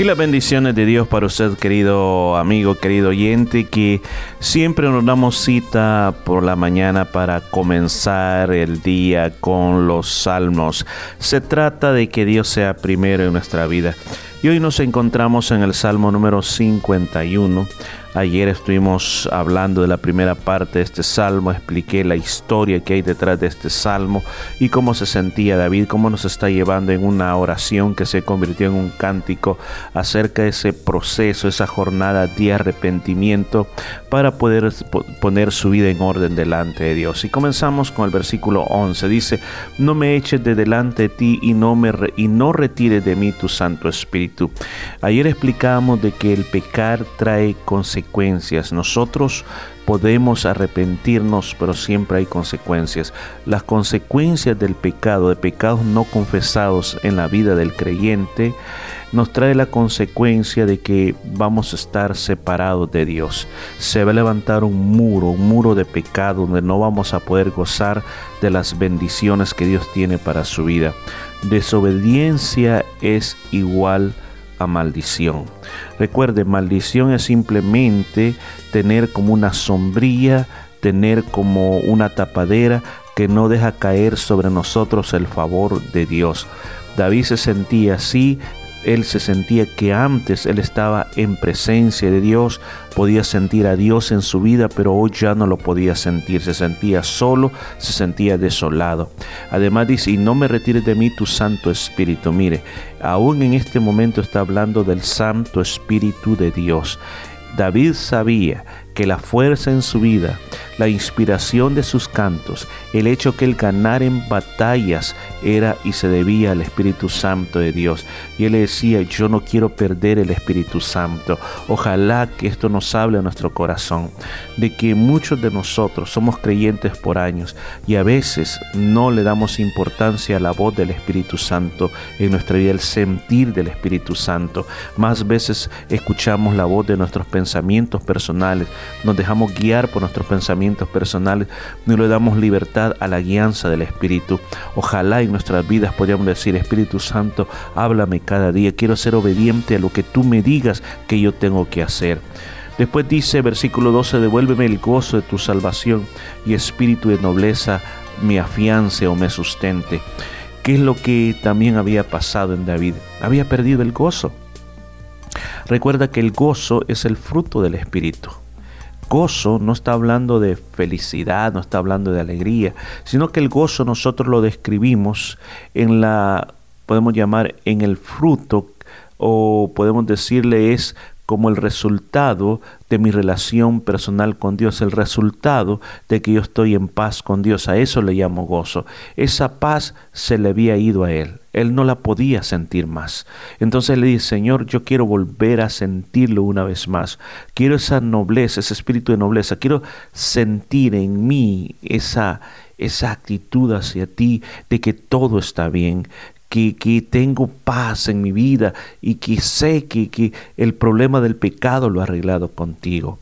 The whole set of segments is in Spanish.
Y las bendiciones de Dios para usted, querido amigo, querido oyente, que siempre nos damos cita por la mañana para comenzar el día con los salmos. Se trata de que Dios sea primero en nuestra vida. Y hoy nos encontramos en el Salmo número 51. Ayer estuvimos hablando de la primera parte de este salmo, expliqué la historia que hay detrás de este salmo y cómo se sentía David, cómo nos está llevando en una oración que se convirtió en un cántico acerca de ese proceso, esa jornada de arrepentimiento para poder poner su vida en orden delante de Dios. Y comenzamos con el versículo 11. Dice, no me eches de delante de ti y no, me y no retires de mí tu Santo Espíritu. Ayer explicamos de que el pecar trae consecuencias consecuencias. Nosotros podemos arrepentirnos, pero siempre hay consecuencias. Las consecuencias del pecado, de pecados no confesados en la vida del creyente, nos trae la consecuencia de que vamos a estar separados de Dios. Se va a levantar un muro, un muro de pecado donde no vamos a poder gozar de las bendiciones que Dios tiene para su vida. Desobediencia es igual a maldición. Recuerde, maldición es simplemente tener como una sombría, tener como una tapadera que no deja caer sobre nosotros el favor de Dios. David se sentía así él se sentía que antes él estaba en presencia de Dios, podía sentir a Dios en su vida, pero hoy ya no lo podía sentir, se sentía solo, se sentía desolado. Además dice, y no me retires de mí tu Santo Espíritu. Mire, aún en este momento está hablando del Santo Espíritu de Dios. David sabía que la fuerza en su vida, la inspiración de sus cantos, el hecho que él ganara en batallas era y se debía al Espíritu Santo de Dios. Y él decía, yo no quiero perder el Espíritu Santo. Ojalá que esto nos hable a nuestro corazón, de que muchos de nosotros somos creyentes por años y a veces no le damos importancia a la voz del Espíritu Santo en nuestra vida, el sentir del Espíritu Santo. Más veces escuchamos la voz de nuestros pensamientos personales, nos dejamos guiar por nuestros pensamientos personales, no le damos libertad a la guianza del Espíritu. Ojalá en nuestras vidas podamos decir, Espíritu Santo, háblame cada día, quiero ser obediente a lo que tú me digas que yo tengo que hacer. Después dice, versículo 12, devuélveme el gozo de tu salvación y espíritu de nobleza me afiance o me sustente. ¿Qué es lo que también había pasado en David? Había perdido el gozo. Recuerda que el gozo es el fruto del espíritu gozo no está hablando de felicidad, no está hablando de alegría, sino que el gozo nosotros lo describimos en la, podemos llamar, en el fruto o podemos decirle es como el resultado de mi relación personal con Dios, el resultado de que yo estoy en paz con Dios. A eso le llamo gozo. Esa paz se le había ido a él. Él no la podía sentir más. Entonces le dice, Señor, yo quiero volver a sentirlo una vez más. Quiero esa nobleza, ese espíritu de nobleza. Quiero sentir en mí esa, esa actitud hacia ti de que todo está bien, que, tengo paz en mi vida y que sé que, que el problema del pecado lo he arreglado contigo.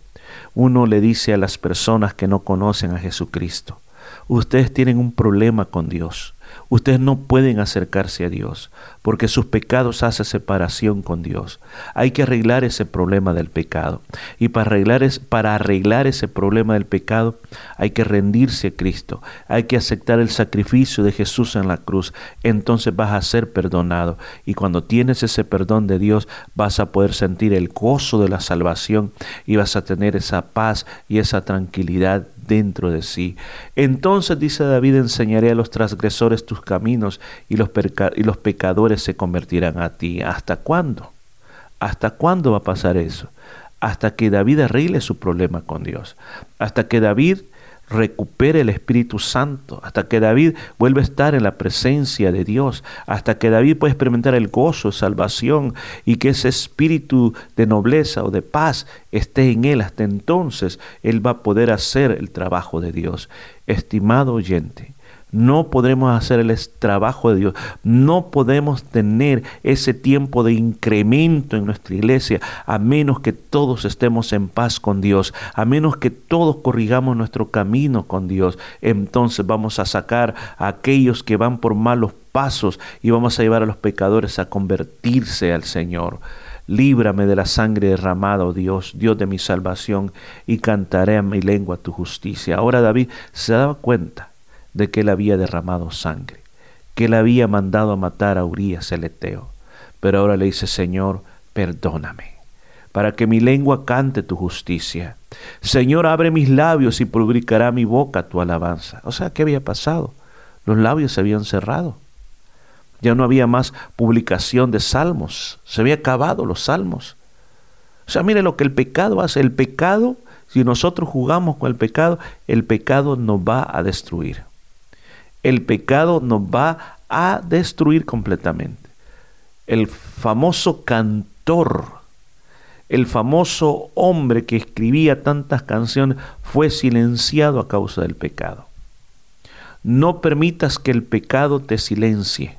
Uno le dice a las personas que no conocen a Jesucristo, ustedes tienen un problema con Dios. Ustedes no pueden acercarse a Dios porque sus pecados hacen separación con Dios. Hay que arreglar ese problema del pecado. Y para arreglar, para arreglar ese problema del pecado hay que rendirse a Cristo. Hay que aceptar el sacrificio de Jesús en la cruz. Entonces vas a ser perdonado. Y cuando tienes ese perdón de Dios vas a poder sentir el gozo de la salvación y vas a tener esa paz y esa tranquilidad dentro de sí. Entonces, dice David, enseñaré a los transgresores tus caminos y los, pecadores se convertirán a ti. ¿Hasta cuándo? ¿Hasta cuándo va a pasar eso? Hasta que David arregle su problema con Dios. Hasta que David recupere el Espíritu Santo, hasta que David vuelva a estar en la presencia de Dios, hasta que David pueda experimentar el gozo, salvación y que ese espíritu de nobleza o de paz esté en él. Hasta entonces él va a poder hacer el trabajo de Dios. Estimado oyente, no podremos hacer el trabajo de Dios. No podemos tener ese tiempo de incremento en nuestra iglesia a menos que todos estemos en paz con Dios, a menos que todos corrigamos nuestro camino con Dios. Entonces vamos a sacar a aquellos que van por malos pasos y vamos a llevar a los pecadores a convertirse al Señor. Líbrame de la sangre derramada, oh Dios, Dios de mi salvación, y cantaré a mi lengua tu justicia. Ahora David se daba cuenta de que él había derramado sangre, que él había mandado a matar a Urias el Eteo. Pero ahora le dice, Señor, perdóname, para que mi lengua cante tu justicia. Señor, abre mis labios y publicará mi boca tu alabanza. O sea, ¿qué había pasado? Los labios se habían cerrado. Ya no había más publicación de salmos. Se había acabado los salmos. O sea, mire lo que el pecado hace. El pecado, si nosotros jugamos con el pecado, el pecado nos va a destruir. El pecado nos va a destruir completamente. El famoso cantor, el famoso hombre que escribía tantas canciones, fue silenciado a causa del pecado. No permitas que el pecado te silencie.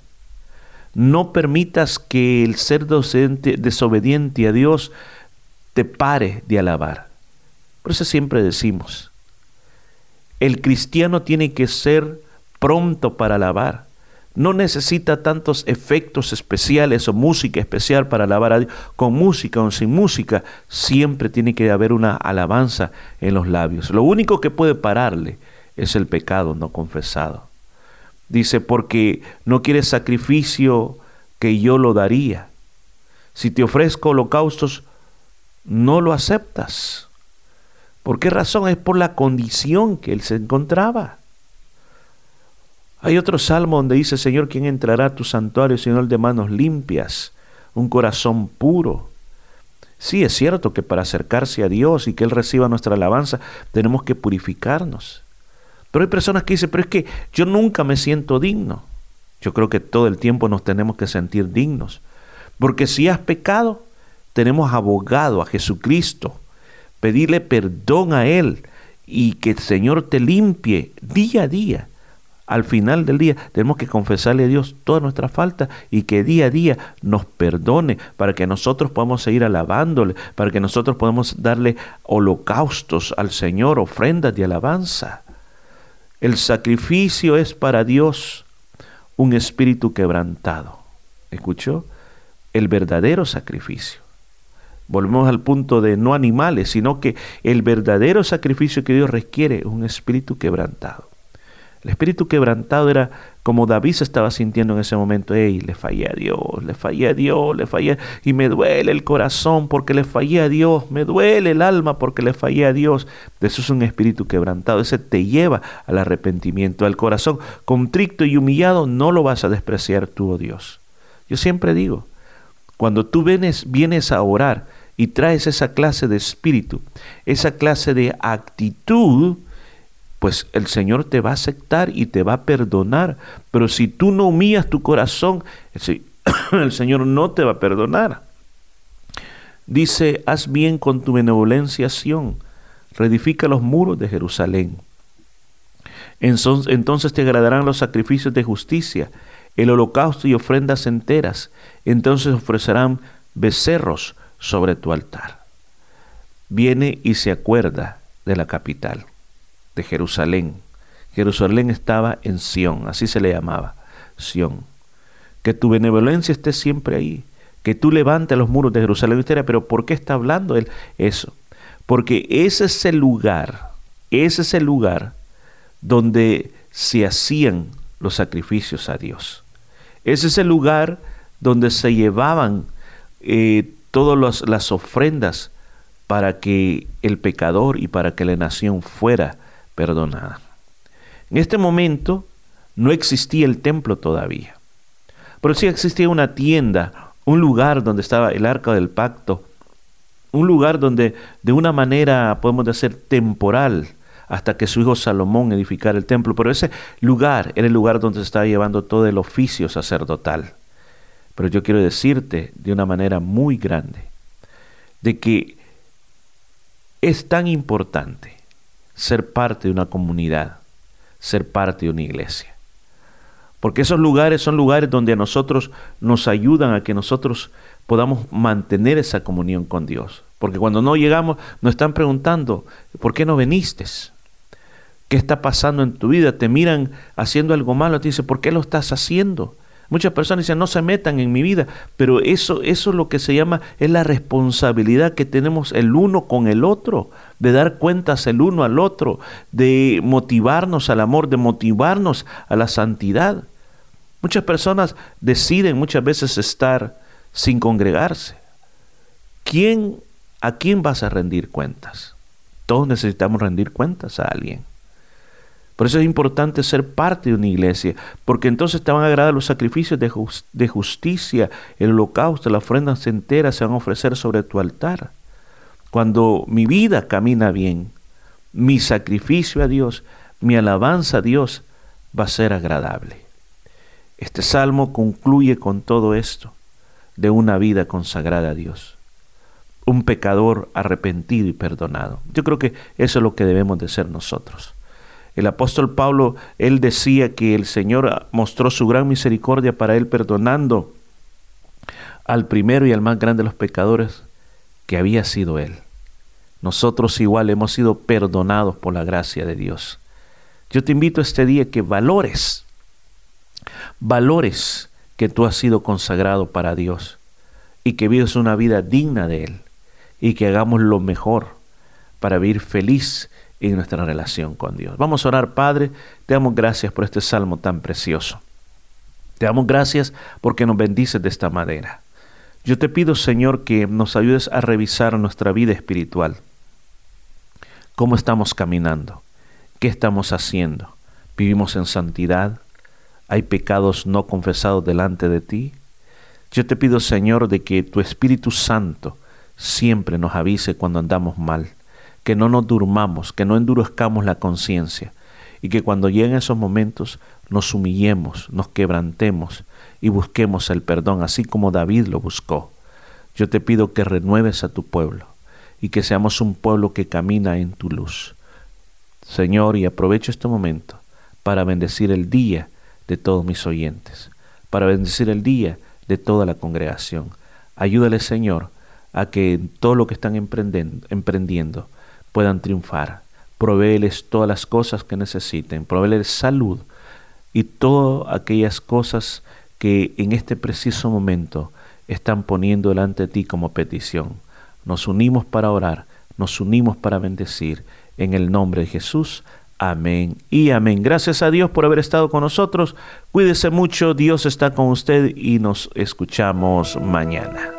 No permitas que el ser desobediente a Dios te pare de alabar. Por eso siempre decimos, el cristiano tiene que ser pronto para alabar. No necesita tantos efectos especiales o música especial para alabar a Dios. Con música o sin música, siempre tiene que haber una alabanza en los labios. Lo único que puede pararle es el pecado no confesado. Dice, porque no quieres sacrificio que yo lo daría. Si te ofrezco holocaustos, no lo aceptas. ¿Por qué razón? Es por la condición que él se encontraba. Hay otro salmo donde dice, Señor, ¿quién entrará a tu santuario, Señor, de manos limpias, un corazón puro? Sí, es cierto que para acercarse a Dios y que Él reciba nuestra alabanza, tenemos que purificarnos. Pero hay personas que dicen, pero es que yo nunca me siento digno. Yo creo que todo el tiempo nos tenemos que sentir dignos. Porque si has pecado, tenemos abogado a Jesucristo. Pedirle perdón a Él y que el Señor te limpie día a día. Al final del día tenemos que confesarle a Dios todas nuestras faltas y que día a día nos perdone para que nosotros podamos seguir alabándole, para que nosotros podamos darle holocaustos al Señor, ofrendas de alabanza. El sacrificio es para Dios un espíritu quebrantado. ¿Escuchó? El verdadero sacrificio. Volvemos al punto de no animales, sino que el verdadero sacrificio que Dios requiere es un espíritu quebrantado. El espíritu quebrantado era como David se estaba sintiendo en ese momento. Ey, le fallé a Dios, le fallé a Dios, le fallé. Y me duele el corazón porque le fallé a Dios, me duele el alma porque le fallé a Dios. Eso es un espíritu quebrantado. Ese te lleva al arrepentimiento, al corazón contrito y humillado. No lo vas a despreciar tú, oh Dios. Yo siempre digo, cuando tú vienes, vienes a orar y traes esa clase de espíritu, esa clase de actitud, pues el Señor te va a aceptar y te va a perdonar. Pero si tú no humillas tu corazón, el Señor no te va a perdonar. Dice, haz bien con tu benevolencia, Sión, reedifica los muros de Jerusalén. Entonces te agradarán los sacrificios de justicia, el holocausto y ofrendas enteras. Entonces ofrecerán becerros sobre tu altar. Viene y se acuerda de la capital Jerusalén. Jerusalén estaba en Sión, así se le llamaba, Sión. Que tu benevolencia esté siempre ahí, que tú levantes los muros de Jerusalén. Pero ¿por qué está hablando él eso? Porque ese es el lugar, ese es el lugar donde se hacían los sacrificios a Dios. Ese es el lugar donde se llevaban eh, todas las ofrendas para que el pecador y para que la nación fuera perdonada. En este momento no existía el templo todavía, pero sí existía una tienda, un lugar donde estaba el arca del pacto, un lugar donde de una manera podemos decir temporal, hasta que su hijo Salomón edificara el templo, pero ese lugar era el lugar donde se estaba llevando todo el oficio sacerdotal. Pero yo quiero decirte de una manera muy grande, de que es tan importante ser parte de una comunidad, ser parte de una iglesia. Porque esos lugares son lugares donde a nosotros nos ayudan a que nosotros podamos mantener esa comunión con Dios. Porque cuando no llegamos nos están preguntando, ¿por qué no viniste? ¿Qué está pasando en tu vida? Te miran haciendo algo malo, te dicen, ¿por qué lo estás haciendo? Muchas personas dicen, no se metan en mi vida, pero eso, eso es lo que se llama, es la responsabilidad que tenemos el uno con el otro, de dar cuentas el uno al otro, de motivarnos al amor, de motivarnos a la santidad. Muchas personas deciden muchas veces estar sin congregarse. ¿Quién, ¿A quién vas a rendir cuentas? Todos necesitamos rendir cuentas a alguien. Por eso es importante ser parte de una iglesia, porque entonces te van a agradar los sacrificios de, justicia, el holocausto, la ofrenda entera se van a ofrecer sobre tu altar. Cuando mi vida camina bien, mi sacrificio a Dios, mi alabanza a Dios va a ser agradable. Este salmo concluye con todo esto de una vida consagrada a Dios. Un pecador arrepentido y perdonado. Yo creo que eso es lo que debemos de ser nosotros. El apóstol Pablo, él decía que el Señor mostró su gran misericordia para él perdonando al primero y al más grande de los pecadores que había sido él. Nosotros igual hemos sido perdonados por la gracia de Dios. Yo te invito este día que valores, valores que tú has sido consagrado para Dios y que vivas una vida digna de Él y que hagamos lo mejor para vivir feliz en nuestra relación con Dios. Vamos a orar, Padre, te damos gracias por este salmo tan precioso. Te damos gracias porque nos bendices de esta manera. Yo te pido, Señor, que nos ayudes a revisar nuestra vida espiritual. ¿Cómo estamos caminando? ¿Qué estamos haciendo? ¿Vivimos en santidad? ¿Hay pecados no confesados delante de ti? Yo te pido, Señor, de que tu Espíritu Santo siempre nos avise cuando andamos mal que no nos durmamos, que no endurezcamos la conciencia y que cuando lleguen esos momentos nos humillemos, nos quebrantemos y busquemos el perdón, así como David lo buscó. Yo te pido que renueves a tu pueblo y que seamos un pueblo que camina en tu luz. Señor, y aprovecho este momento para bendecir el día de todos mis oyentes, para bendecir el día de toda la congregación. Ayúdale, Señor, a que todo lo que están emprendiendo puedan triunfar. Provéeles todas las cosas que necesiten, provéeles salud y todas aquellas cosas que en este preciso momento están poniendo delante de ti como petición. Nos unimos para orar, nos unimos para bendecir. En el nombre de Jesús. Amén y amén. Gracias a Dios por haber estado con nosotros. Cuídese mucho, Dios está con usted y nos escuchamos mañana.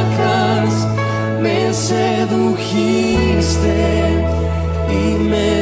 stand. Amen.